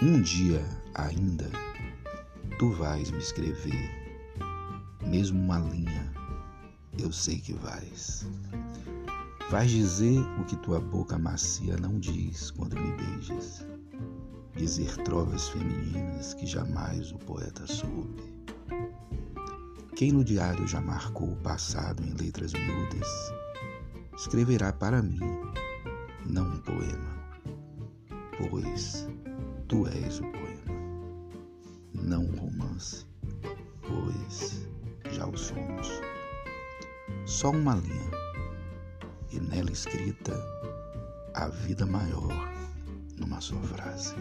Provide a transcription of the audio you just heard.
Um dia ainda tu vais me escrever, mesmo uma linha, eu sei que vais. Vais dizer o que tua boca macia não diz quando me beijas. Dizer trovas femininas que jamais o poeta soube. Quem no diário já marcou o passado em letras miúdas, escreverá para mim, não um poema, pois tu és o poema, não um romance, pois já o somos. Só uma linha, e nela escrita a vida maior numa só frase.